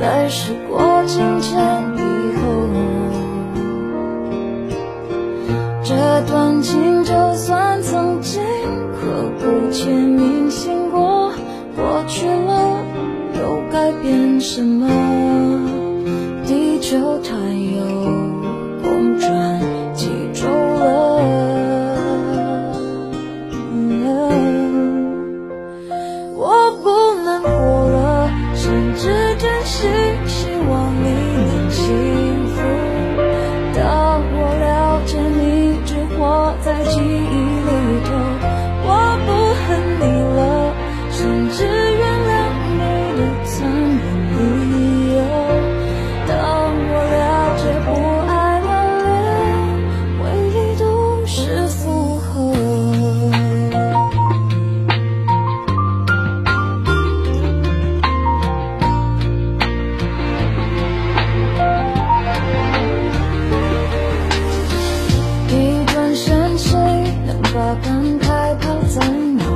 在时过境迁以后，这段情就算曾经刻骨铭心过，过去了又改变什么？地球它有公转。害怕怎样？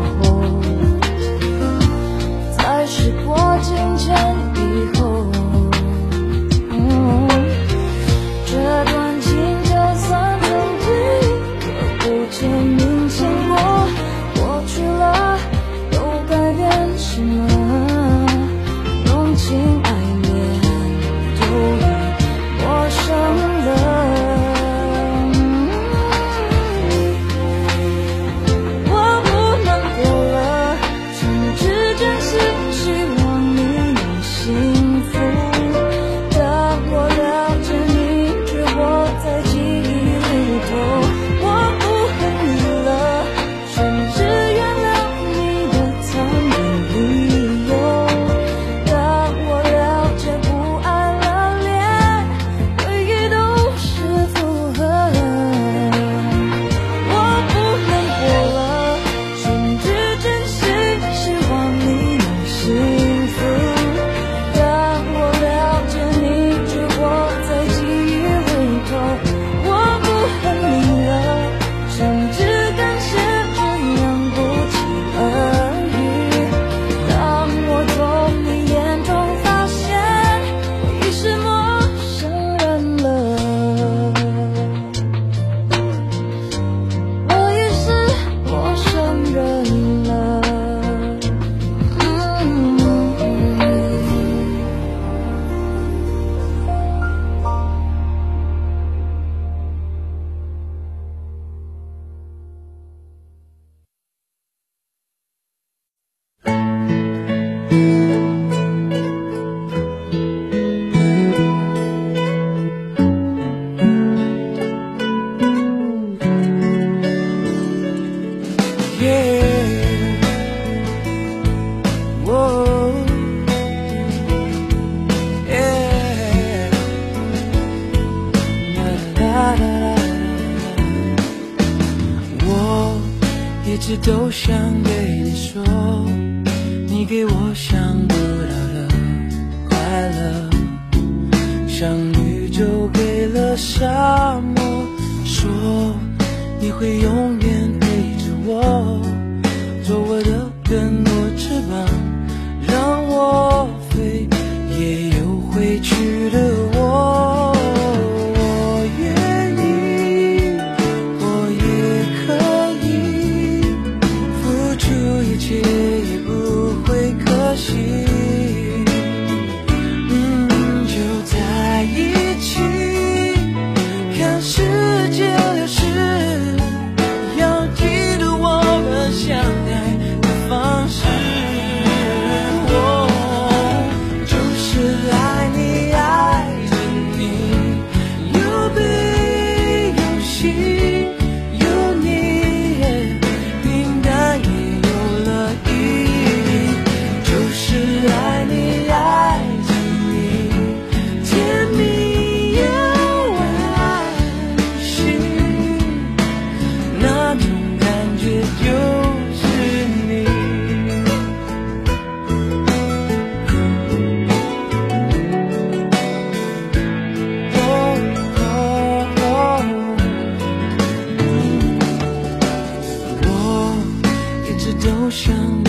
都想对你说，你给我想不到的快乐，像宇宙给了沙漠，说你会永远陪着我，做我的根，我翅膀，让我。好想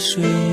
水，